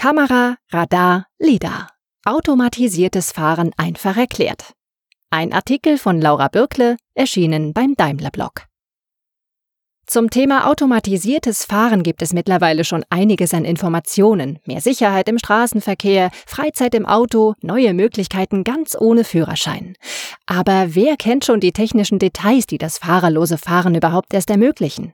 Kamera, Radar, LIDAR. Automatisiertes Fahren einfach erklärt. Ein Artikel von Laura Birkle, erschienen beim Daimler Blog. Zum Thema automatisiertes Fahren gibt es mittlerweile schon einiges an Informationen. Mehr Sicherheit im Straßenverkehr, Freizeit im Auto, neue Möglichkeiten ganz ohne Führerschein. Aber wer kennt schon die technischen Details, die das fahrerlose Fahren überhaupt erst ermöglichen?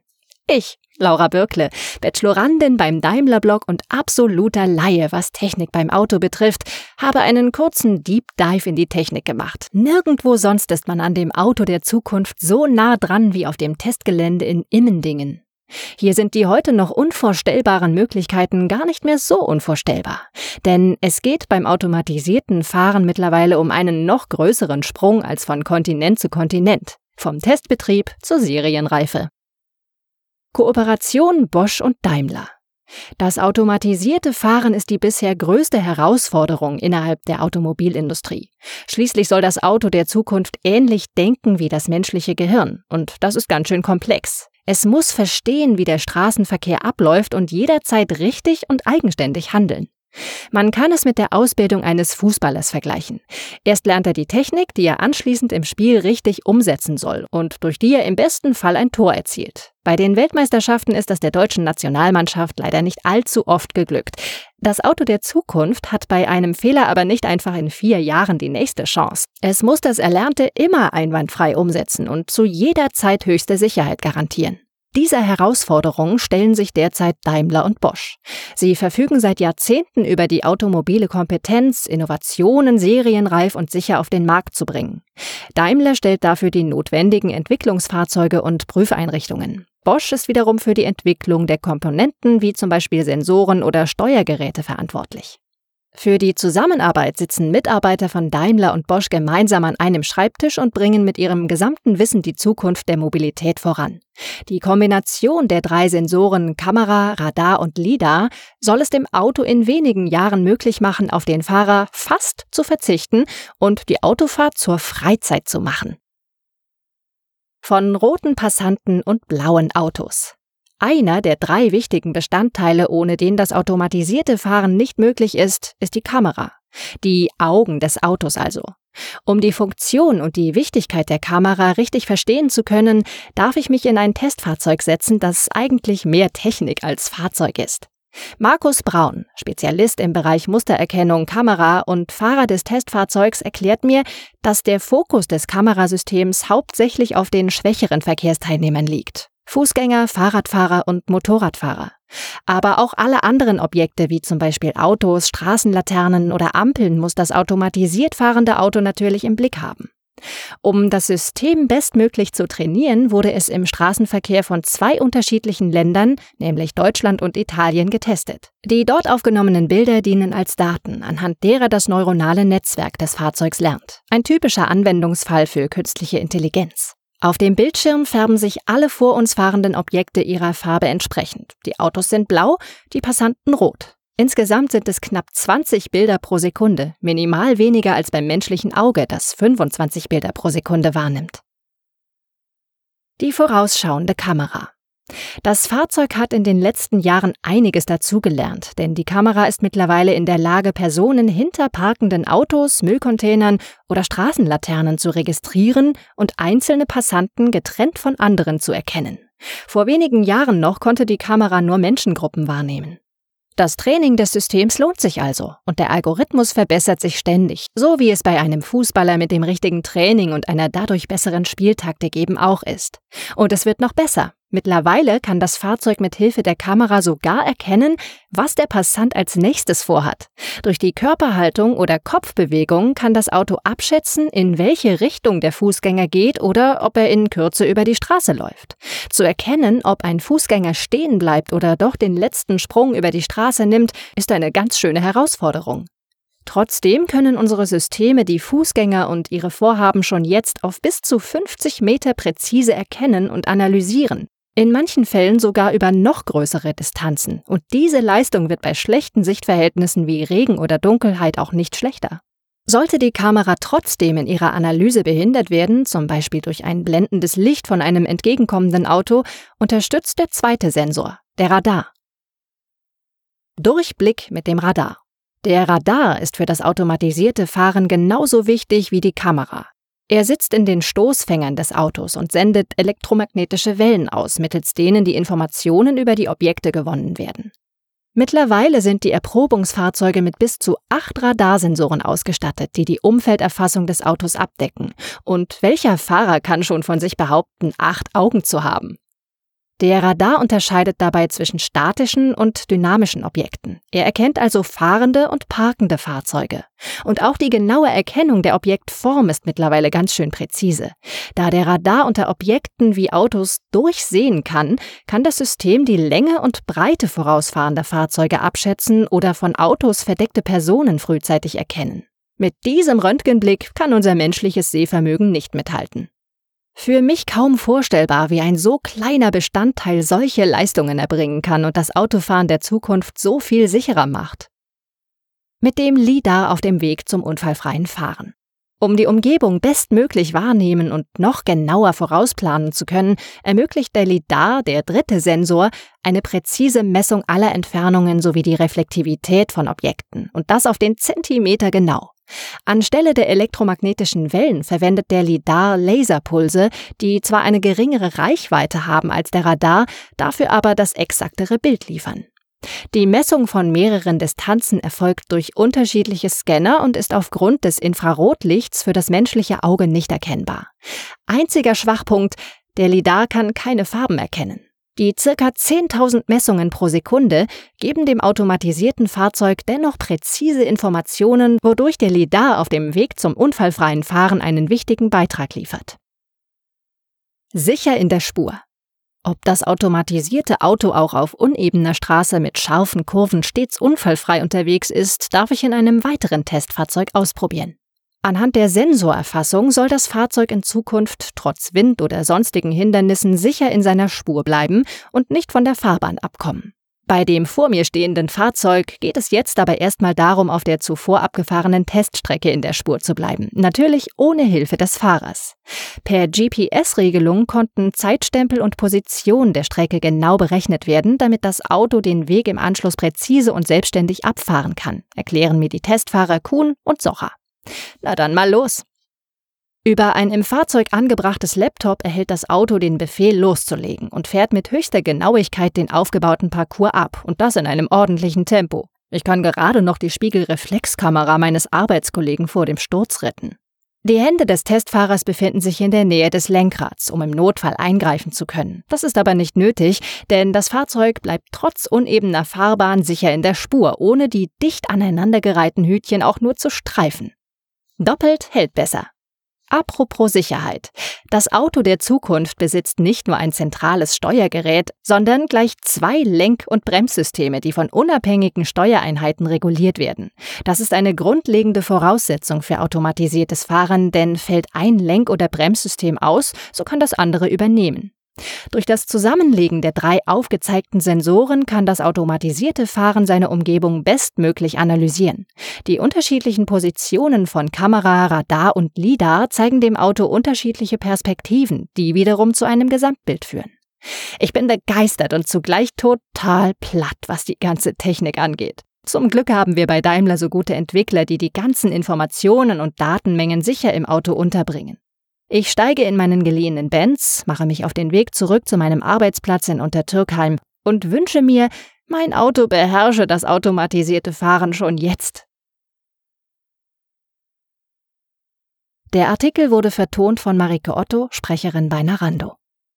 Ich, Laura Birkle, Bachelorandin beim Daimler-Blog und absoluter Laie, was Technik beim Auto betrifft, habe einen kurzen Deep Dive in die Technik gemacht. Nirgendwo sonst ist man an dem Auto der Zukunft so nah dran wie auf dem Testgelände in Immendingen. Hier sind die heute noch unvorstellbaren Möglichkeiten gar nicht mehr so unvorstellbar. Denn es geht beim automatisierten Fahren mittlerweile um einen noch größeren Sprung als von Kontinent zu Kontinent. Vom Testbetrieb zur Serienreife. Kooperation Bosch und Daimler. Das automatisierte Fahren ist die bisher größte Herausforderung innerhalb der Automobilindustrie. Schließlich soll das Auto der Zukunft ähnlich denken wie das menschliche Gehirn, und das ist ganz schön komplex. Es muss verstehen, wie der Straßenverkehr abläuft und jederzeit richtig und eigenständig handeln. Man kann es mit der Ausbildung eines Fußballers vergleichen. Erst lernt er die Technik, die er anschließend im Spiel richtig umsetzen soll und durch die er im besten Fall ein Tor erzielt. Bei den Weltmeisterschaften ist das der deutschen Nationalmannschaft leider nicht allzu oft geglückt. Das Auto der Zukunft hat bei einem Fehler aber nicht einfach in vier Jahren die nächste Chance. Es muss das Erlernte immer einwandfrei umsetzen und zu jeder Zeit höchste Sicherheit garantieren. Dieser Herausforderung stellen sich derzeit Daimler und Bosch. Sie verfügen seit Jahrzehnten über die automobile Kompetenz, Innovationen serienreif und sicher auf den Markt zu bringen. Daimler stellt dafür die notwendigen Entwicklungsfahrzeuge und Prüfeinrichtungen. Bosch ist wiederum für die Entwicklung der Komponenten wie zum Beispiel Sensoren oder Steuergeräte verantwortlich. Für die Zusammenarbeit sitzen Mitarbeiter von Daimler und Bosch gemeinsam an einem Schreibtisch und bringen mit ihrem gesamten Wissen die Zukunft der Mobilität voran. Die Kombination der drei Sensoren Kamera, Radar und LIDAR soll es dem Auto in wenigen Jahren möglich machen, auf den Fahrer fast zu verzichten und die Autofahrt zur Freizeit zu machen. Von roten Passanten und blauen Autos. Einer der drei wichtigen Bestandteile, ohne den das automatisierte Fahren nicht möglich ist, ist die Kamera. Die Augen des Autos also. Um die Funktion und die Wichtigkeit der Kamera richtig verstehen zu können, darf ich mich in ein Testfahrzeug setzen, das eigentlich mehr Technik als Fahrzeug ist. Markus Braun, Spezialist im Bereich Mustererkennung, Kamera und Fahrer des Testfahrzeugs, erklärt mir, dass der Fokus des Kamerasystems hauptsächlich auf den schwächeren Verkehrsteilnehmern liegt. Fußgänger, Fahrradfahrer und Motorradfahrer. Aber auch alle anderen Objekte wie zum Beispiel Autos, Straßenlaternen oder Ampeln muss das automatisiert fahrende Auto natürlich im Blick haben. Um das System bestmöglich zu trainieren, wurde es im Straßenverkehr von zwei unterschiedlichen Ländern, nämlich Deutschland und Italien, getestet. Die dort aufgenommenen Bilder dienen als Daten, anhand derer das neuronale Netzwerk des Fahrzeugs lernt. Ein typischer Anwendungsfall für künstliche Intelligenz. Auf dem Bildschirm färben sich alle vor uns fahrenden Objekte ihrer Farbe entsprechend. Die Autos sind blau, die Passanten rot. Insgesamt sind es knapp 20 Bilder pro Sekunde, minimal weniger als beim menschlichen Auge, das 25 Bilder pro Sekunde wahrnimmt. Die vorausschauende Kamera. Das Fahrzeug hat in den letzten Jahren einiges dazugelernt, denn die Kamera ist mittlerweile in der Lage, Personen hinter parkenden Autos, Müllcontainern oder Straßenlaternen zu registrieren und einzelne Passanten getrennt von anderen zu erkennen. Vor wenigen Jahren noch konnte die Kamera nur Menschengruppen wahrnehmen. Das Training des Systems lohnt sich also und der Algorithmus verbessert sich ständig, so wie es bei einem Fußballer mit dem richtigen Training und einer dadurch besseren Spieltaktik eben auch ist. Und es wird noch besser. Mittlerweile kann das Fahrzeug mit Hilfe der Kamera sogar erkennen, was der Passant als nächstes vorhat. Durch die Körperhaltung oder Kopfbewegung kann das Auto abschätzen, in welche Richtung der Fußgänger geht oder ob er in Kürze über die Straße läuft. Zu erkennen, ob ein Fußgänger stehen bleibt oder doch den letzten Sprung über die Straße nimmt, ist eine ganz schöne Herausforderung. Trotzdem können unsere Systeme die Fußgänger und ihre Vorhaben schon jetzt auf bis zu 50 Meter präzise erkennen und analysieren. In manchen Fällen sogar über noch größere Distanzen. Und diese Leistung wird bei schlechten Sichtverhältnissen wie Regen oder Dunkelheit auch nicht schlechter. Sollte die Kamera trotzdem in ihrer Analyse behindert werden, zum Beispiel durch ein blendendes Licht von einem entgegenkommenden Auto, unterstützt der zweite Sensor, der Radar. Durchblick mit dem Radar. Der Radar ist für das automatisierte Fahren genauso wichtig wie die Kamera. Er sitzt in den Stoßfängern des Autos und sendet elektromagnetische Wellen aus, mittels denen die Informationen über die Objekte gewonnen werden. Mittlerweile sind die Erprobungsfahrzeuge mit bis zu acht Radarsensoren ausgestattet, die die Umfelderfassung des Autos abdecken. Und welcher Fahrer kann schon von sich behaupten, acht Augen zu haben? Der Radar unterscheidet dabei zwischen statischen und dynamischen Objekten. Er erkennt also fahrende und parkende Fahrzeuge. Und auch die genaue Erkennung der Objektform ist mittlerweile ganz schön präzise. Da der Radar unter Objekten wie Autos durchsehen kann, kann das System die Länge und Breite vorausfahrender Fahrzeuge abschätzen oder von Autos verdeckte Personen frühzeitig erkennen. Mit diesem Röntgenblick kann unser menschliches Sehvermögen nicht mithalten. Für mich kaum vorstellbar, wie ein so kleiner Bestandteil solche Leistungen erbringen kann und das Autofahren der Zukunft so viel sicherer macht. Mit dem LIDAR auf dem Weg zum unfallfreien Fahren. Um die Umgebung bestmöglich wahrnehmen und noch genauer vorausplanen zu können, ermöglicht der LIDAR, der dritte Sensor, eine präzise Messung aller Entfernungen sowie die Reflektivität von Objekten und das auf den Zentimeter genau. Anstelle der elektromagnetischen Wellen verwendet der LIDAR Laserpulse, die zwar eine geringere Reichweite haben als der Radar, dafür aber das exaktere Bild liefern. Die Messung von mehreren Distanzen erfolgt durch unterschiedliche Scanner und ist aufgrund des Infrarotlichts für das menschliche Auge nicht erkennbar. Einziger Schwachpunkt, der LIDAR kann keine Farben erkennen. Die circa 10.000 Messungen pro Sekunde geben dem automatisierten Fahrzeug dennoch präzise Informationen, wodurch der LIDAR auf dem Weg zum unfallfreien Fahren einen wichtigen Beitrag liefert. Sicher in der Spur. Ob das automatisierte Auto auch auf unebener Straße mit scharfen Kurven stets unfallfrei unterwegs ist, darf ich in einem weiteren Testfahrzeug ausprobieren. Anhand der Sensorerfassung soll das Fahrzeug in Zukunft trotz Wind oder sonstigen Hindernissen sicher in seiner Spur bleiben und nicht von der Fahrbahn abkommen. Bei dem vor mir stehenden Fahrzeug geht es jetzt aber erstmal darum, auf der zuvor abgefahrenen Teststrecke in der Spur zu bleiben. Natürlich ohne Hilfe des Fahrers. Per GPS-Regelung konnten Zeitstempel und Position der Strecke genau berechnet werden, damit das Auto den Weg im Anschluss präzise und selbstständig abfahren kann, erklären mir die Testfahrer Kuhn und Socher. Na dann mal los. Über ein im Fahrzeug angebrachtes Laptop erhält das Auto den Befehl loszulegen und fährt mit höchster Genauigkeit den aufgebauten Parcours ab und das in einem ordentlichen Tempo. Ich kann gerade noch die Spiegelreflexkamera meines Arbeitskollegen vor dem Sturz retten. Die Hände des Testfahrers befinden sich in der Nähe des Lenkrads, um im Notfall eingreifen zu können. Das ist aber nicht nötig, denn das Fahrzeug bleibt trotz unebener Fahrbahn sicher in der Spur, ohne die dicht aneinandergereihten Hütchen auch nur zu streifen. Doppelt hält besser. Apropos Sicherheit. Das Auto der Zukunft besitzt nicht nur ein zentrales Steuergerät, sondern gleich zwei Lenk- und Bremssysteme, die von unabhängigen Steuereinheiten reguliert werden. Das ist eine grundlegende Voraussetzung für automatisiertes Fahren, denn fällt ein Lenk- oder Bremssystem aus, so kann das andere übernehmen. Durch das Zusammenlegen der drei aufgezeigten Sensoren kann das automatisierte Fahren seine Umgebung bestmöglich analysieren. Die unterschiedlichen Positionen von Kamera, Radar und LIDAR zeigen dem Auto unterschiedliche Perspektiven, die wiederum zu einem Gesamtbild führen. Ich bin begeistert und zugleich total platt, was die ganze Technik angeht. Zum Glück haben wir bei Daimler so gute Entwickler, die die ganzen Informationen und Datenmengen sicher im Auto unterbringen. Ich steige in meinen geliehenen Benz, mache mich auf den Weg zurück zu meinem Arbeitsplatz in Untertürkheim und wünsche mir, mein Auto beherrsche das automatisierte Fahren schon jetzt. Der Artikel wurde vertont von Marike Otto, Sprecherin bei Narando.